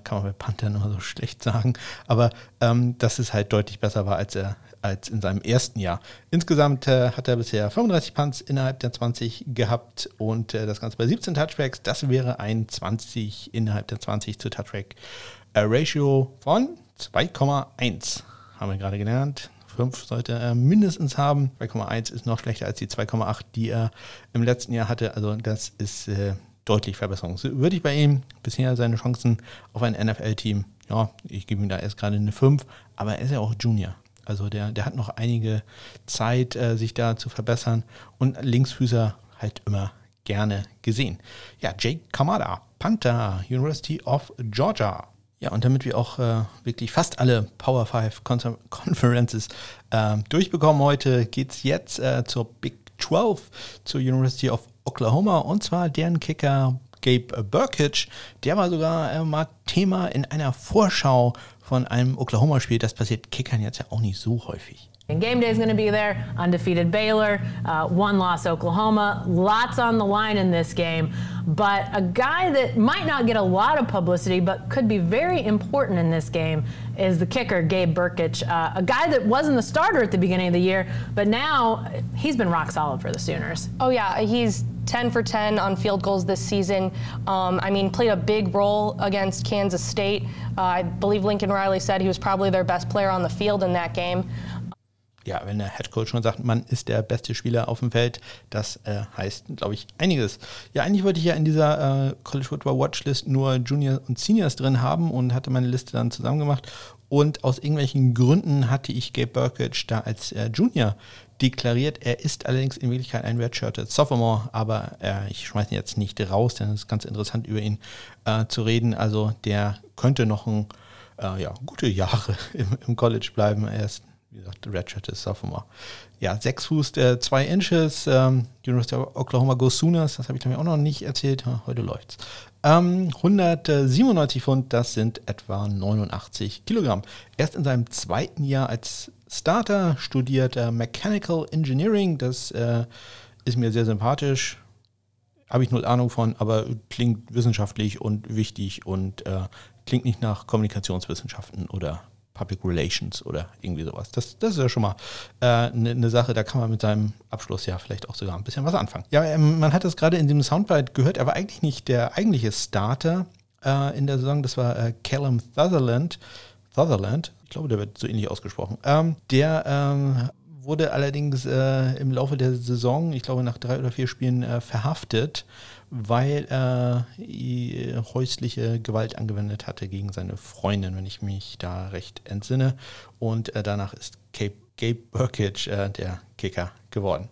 kann man bei Panthern immer so schlecht sagen, aber ähm, dass es halt deutlich besser war als er als in seinem ersten Jahr. Insgesamt äh, hat er bisher 35 Punts innerhalb der 20 gehabt und äh, das Ganze bei 17 Touchbacks. Das wäre ein 20 innerhalb der 20 zu Touchback äh, Ratio von 2,1. Haben wir gerade gelernt. 5 sollte er mindestens haben. 2,1 ist noch schlechter als die 2,8, die er im letzten Jahr hatte. Also das ist äh, deutlich Verbesserungswürdig bei ihm. Bisher seine Chancen auf ein NFL-Team, ja, ich gebe ihm da erst gerade eine 5, aber er ist ja auch Junior. Also der, der hat noch einige Zeit, äh, sich da zu verbessern. Und Linksfüßer halt immer gerne gesehen. Ja, Jake Kamada, Panther, University of Georgia. Ja, und damit wir auch äh, wirklich fast alle Power 5 Con Conferences äh, durchbekommen heute, geht es jetzt äh, zur Big 12, zur University of Oklahoma und zwar deren Kicker Gabe Burkitch. Der war sogar äh, mal Thema in einer Vorschau von einem Oklahoma-Spiel. Das passiert Kickern jetzt ja auch nicht so häufig. And game day is going to be there. Undefeated Baylor, uh, one loss Oklahoma. Lots on the line in this game. But a guy that might not get a lot of publicity, but could be very important in this game, is the kicker, Gabe Burkich. Uh, a guy that wasn't the starter at the beginning of the year, but now he's been rock solid for the Sooners. Oh, yeah. He's 10 for 10 on field goals this season. Um, I mean, played a big role against Kansas State. Uh, I believe Lincoln Riley said he was probably their best player on the field in that game. Ja, wenn der Headcoach schon sagt, man ist der beste Spieler auf dem Feld, das äh, heißt, glaube ich, einiges. Ja, eigentlich wollte ich ja in dieser äh, College Football Watchlist nur Juniors und Seniors drin haben und hatte meine Liste dann zusammen gemacht. Und aus irgendwelchen Gründen hatte ich Gabe Burkage da als äh, Junior deklariert. Er ist allerdings in Wirklichkeit ein Redshirted Sophomore, aber äh, ich schmeiße ihn jetzt nicht raus, denn es ist ganz interessant, über ihn äh, zu reden. Also der könnte noch ein, äh, ja, gute Jahre im, im College bleiben. Er ist wie gesagt, Redshirt ist Sophomore. Ja, 6 Fuß, 2 äh, Inches, ähm, University of Oklahoma Go Sooners, das habe ich nämlich auch noch nicht erzählt, heute läuft's. Ähm, 197 Pfund, das sind etwa 89 Kilogramm. Erst in seinem zweiten Jahr als Starter studiert er Mechanical Engineering, das äh, ist mir sehr sympathisch. Habe ich null Ahnung von, aber klingt wissenschaftlich und wichtig und äh, klingt nicht nach Kommunikationswissenschaften oder Public Relations oder irgendwie sowas. Das, das ist ja schon mal eine äh, ne, ne Sache, da kann man mit seinem Abschluss ja vielleicht auch sogar ein bisschen was anfangen. Ja, ähm, man hat das gerade in dem Soundbite gehört, er war eigentlich nicht der eigentliche Starter äh, in der Saison, das war äh, Callum Sutherland. Sutherland, ich glaube, der wird so ähnlich ausgesprochen. Ähm, der ähm, wurde allerdings äh, im Laufe der Saison, ich glaube nach drei oder vier Spielen, äh, verhaftet weil er äh, häusliche Gewalt angewendet hatte gegen seine Freundin, wenn ich mich da recht entsinne. Und äh, danach ist Gabe, Gabe Burkage äh, der Kicker geworden.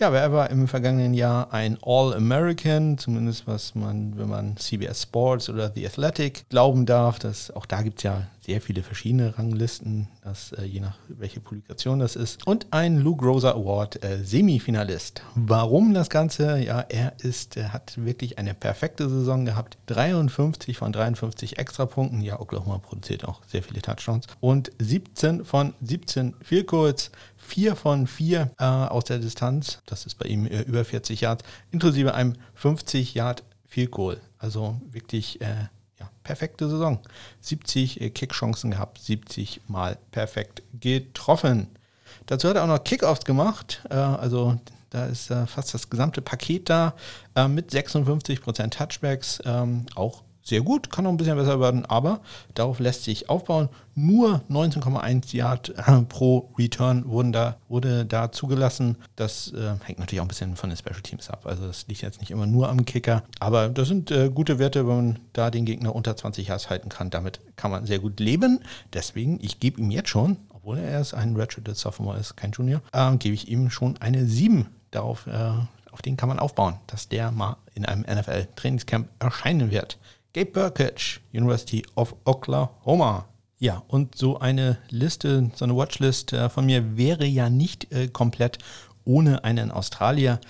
Ja, er war im vergangenen Jahr ein All-American, zumindest was man, wenn man CBS Sports oder The Athletic glauben darf. Dass, auch da gibt es ja sehr viele verschiedene Ranglisten, das, äh, je nach welche Publikation das ist. Und ein Lou Groza Award äh, Semifinalist. Warum das Ganze? Ja, er ist, er hat wirklich eine perfekte Saison gehabt. 53 von 53 Extrapunkten. Ja, Oklahoma produziert auch sehr viele Touchdowns. Und 17 von 17 Field Goals vier von vier äh, aus der Distanz. Das ist bei ihm äh, über 40 Yards, inklusive einem 50 Yard Field Goal. Also wirklich äh, ja, perfekte Saison. 70 äh, Kickchancen gehabt, 70 Mal perfekt getroffen. Dazu hat er auch noch Kickoffs gemacht. Äh, also da ist äh, fast das gesamte Paket da mit 56% Touchbacks. Ähm, auch sehr gut, kann noch ein bisschen besser werden, aber darauf lässt sich aufbauen. Nur 19,1 Yard äh, pro Return wurden da, wurde da zugelassen. Das äh, hängt natürlich auch ein bisschen von den Special Teams ab. Also das liegt jetzt nicht immer nur am Kicker. Aber das sind äh, gute Werte, wenn man da den Gegner unter 20 Yards halten kann. Damit kann man sehr gut leben. Deswegen, ich gebe ihm jetzt schon, obwohl er erst ein Redshirted Sophomore ist, kein Junior, äh, gebe ich ihm schon eine 7 darauf. Äh, auf den kann man aufbauen, dass der mal in einem NFL-Trainingscamp erscheinen wird. Gabe Burkett, University of Oklahoma. Ja, und so eine Liste, so eine Watchlist äh, von mir wäre ja nicht äh, komplett ohne einen Australier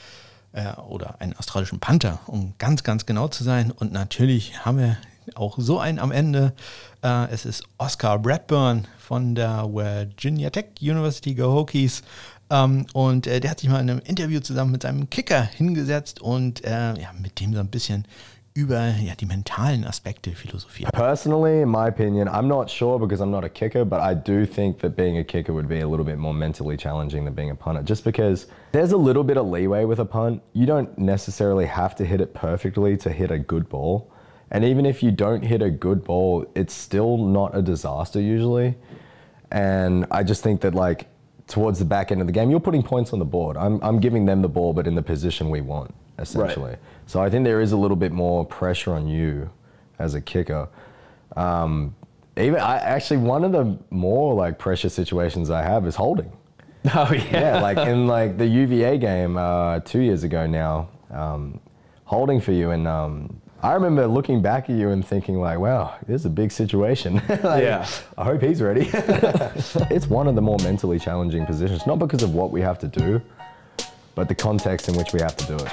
äh, oder einen australischen Panther, um ganz, ganz genau zu sein. Und natürlich haben wir auch so einen am Ende. Äh, es ist Oscar Bradburn von der Virginia Tech University Go Hokies. Ähm, und äh, der hat sich mal in einem Interview zusammen mit seinem Kicker hingesetzt und äh, ja, mit dem so ein bisschen über ja, die mentalen Aspekte philosophieren. Personally, in my opinion, I'm not sure because I'm not a kicker, but I do think that being a kicker would be a little bit more mentally challenging than being a punter, just because there's a little bit of leeway with a punt. You don't necessarily have to hit it perfectly to hit a good ball. And even if you don't hit a good ball, it's still not a disaster usually. And I just think that like towards the back end of the game, you're putting points on the board. I'm, I'm giving them the ball, but in the position we want, essentially. Right. So I think there is a little bit more pressure on you as a kicker. Um, even I actually one of the more like pressure situations I have is holding. Oh yeah. Yeah, like in like the UVA game uh, two years ago now, um, holding for you, and um, I remember looking back at you and thinking like, wow, this is a big situation. like, yeah. I hope he's ready. it's one of the more mentally challenging positions, not because of what we have to do, but the context in which we have to do it.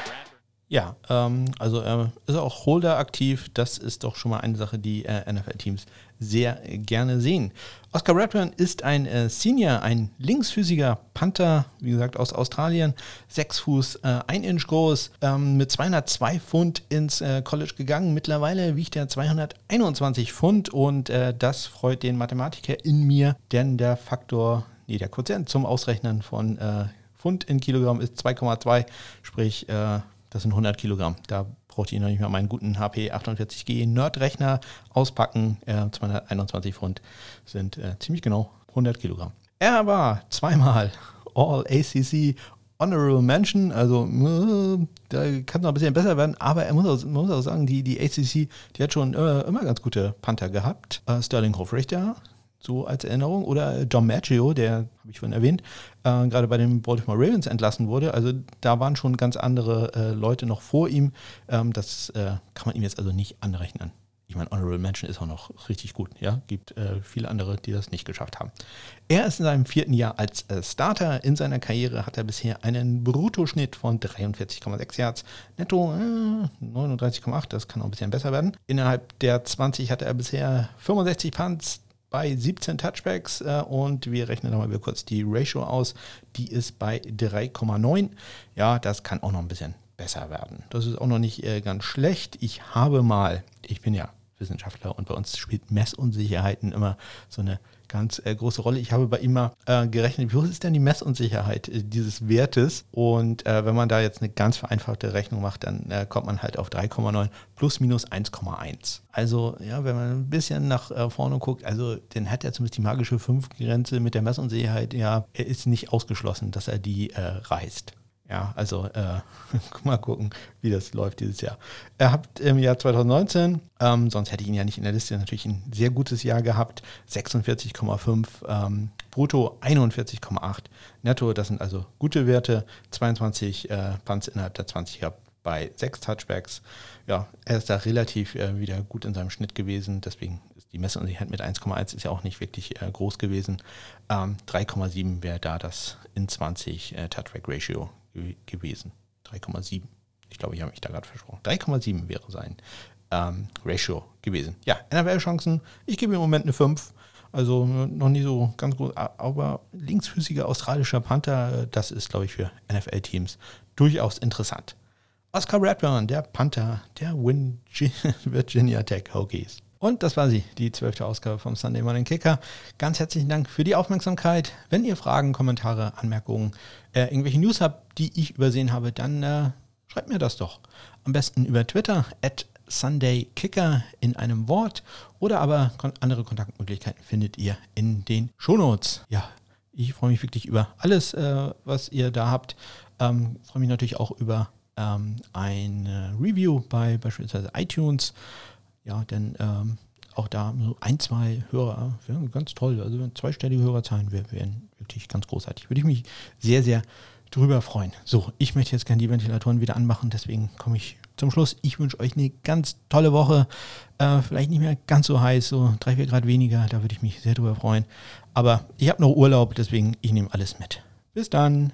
Ja, ähm, also er ist auch Holder aktiv. Das ist doch schon mal eine Sache, die äh, NFL-Teams sehr gerne sehen. Oscar Redburn ist ein äh, Senior, ein linksfüßiger Panther, wie gesagt, aus Australien. Sechs Fuß, äh, ein Inch groß, ähm, mit 202 Pfund ins äh, College gegangen. Mittlerweile wiegt er 221 Pfund und äh, das freut den Mathematiker in mir, denn der Faktor, nee, der Quotient zum Ausrechnen von äh, Pfund in Kilogramm ist 2,2, sprich das sind 100 Kilogramm. Da brauchte ich noch nicht mal meinen guten HP 48G Nerd-Rechner auspacken. Äh, 221 Pfund sind äh, ziemlich genau 100 Kilogramm. Er war zweimal All-ACC Honorable Mention, also äh, da kann es noch ein bisschen besser werden, aber er muss auch, man muss auch sagen, die, die ACC, die hat schon äh, immer ganz gute Panther gehabt. Äh, Sterling Hofrichter, so als Erinnerung. Oder John Maggio, der, habe ich vorhin erwähnt, äh, gerade bei den Baltimore Ravens entlassen wurde. Also da waren schon ganz andere äh, Leute noch vor ihm. Ähm, das äh, kann man ihm jetzt also nicht anrechnen. Ich meine, Honorable Mention ist auch noch richtig gut. Ja, gibt äh, viele andere, die das nicht geschafft haben. Er ist in seinem vierten Jahr als äh, Starter. In seiner Karriere hat er bisher einen Bruttoschnitt von 43,6 Yards, Netto 39,8. Äh, das kann auch ein bisschen besser werden. Innerhalb der 20 hatte er bisher 65 Punts, bei 17 Touchbacks äh, und wir rechnen nochmal wieder kurz die Ratio aus. Die ist bei 3,9. Ja, das kann auch noch ein bisschen besser werden. Das ist auch noch nicht äh, ganz schlecht. Ich habe mal, ich bin ja Wissenschaftler und bei uns spielt Messunsicherheiten immer so eine ganz äh, große Rolle. Ich habe bei ihm mal äh, gerechnet, wie hoch ist denn die Messunsicherheit äh, dieses Wertes? Und äh, wenn man da jetzt eine ganz vereinfachte Rechnung macht, dann äh, kommt man halt auf 3,9 plus minus 1,1. Also ja, wenn man ein bisschen nach äh, vorne guckt, also dann hat er zumindest die magische 5-Grenze mit der Messunsicherheit, ja, er ist nicht ausgeschlossen, dass er die reißt. Ja, also äh, mal gucken, wie das läuft dieses Jahr. Er hat im Jahr 2019, ähm, sonst hätte ich ihn ja nicht in der Liste, natürlich ein sehr gutes Jahr gehabt. 46,5 ähm, brutto, 41,8 netto. Das sind also gute Werte. 22 äh, Punts innerhalb der 20er bei 6 Touchbacks. Ja, er ist da relativ äh, wieder gut in seinem Schnitt gewesen. Deswegen ist die Messunsicherheit mit 1,1 ist ja auch nicht wirklich äh, groß gewesen. Ähm, 3,7 wäre da das in 20 äh, Gewesen. 3,7. Ich glaube, ich habe mich da gerade versprochen. 3,7 wäre sein ähm, Ratio gewesen. Ja, NFL-Chancen. Ich gebe im Moment eine 5. Also noch nie so ganz gut. Aber linksfüßiger australischer Panther, das ist, glaube ich, für NFL-Teams durchaus interessant. Oscar Redburn, der Panther der Virginia Tech Hokies. Und das war sie, die zwölfte Ausgabe vom Sunday Morning Kicker. Ganz herzlichen Dank für die Aufmerksamkeit. Wenn ihr Fragen, Kommentare, Anmerkungen, äh, irgendwelche News habt, die ich übersehen habe, dann äh, schreibt mir das doch. Am besten über Twitter, at SundayKicker in einem Wort oder aber andere Kontaktmöglichkeiten findet ihr in den Shownotes. Ja, ich freue mich wirklich über alles, äh, was ihr da habt. Ähm, freue mich natürlich auch über ähm, ein Review bei beispielsweise iTunes. Ja, denn ähm, auch da so ein, zwei Hörer, ganz toll. Also zweistellige Hörerzahlen wären wirklich ganz großartig. Würde ich mich sehr, sehr drüber freuen. So, ich möchte jetzt gerne die Ventilatoren wieder anmachen, deswegen komme ich zum Schluss. Ich wünsche euch eine ganz tolle Woche. Äh, vielleicht nicht mehr ganz so heiß, so drei, vier Grad weniger, da würde ich mich sehr drüber freuen. Aber ich habe noch Urlaub, deswegen ich nehme alles mit. Bis dann.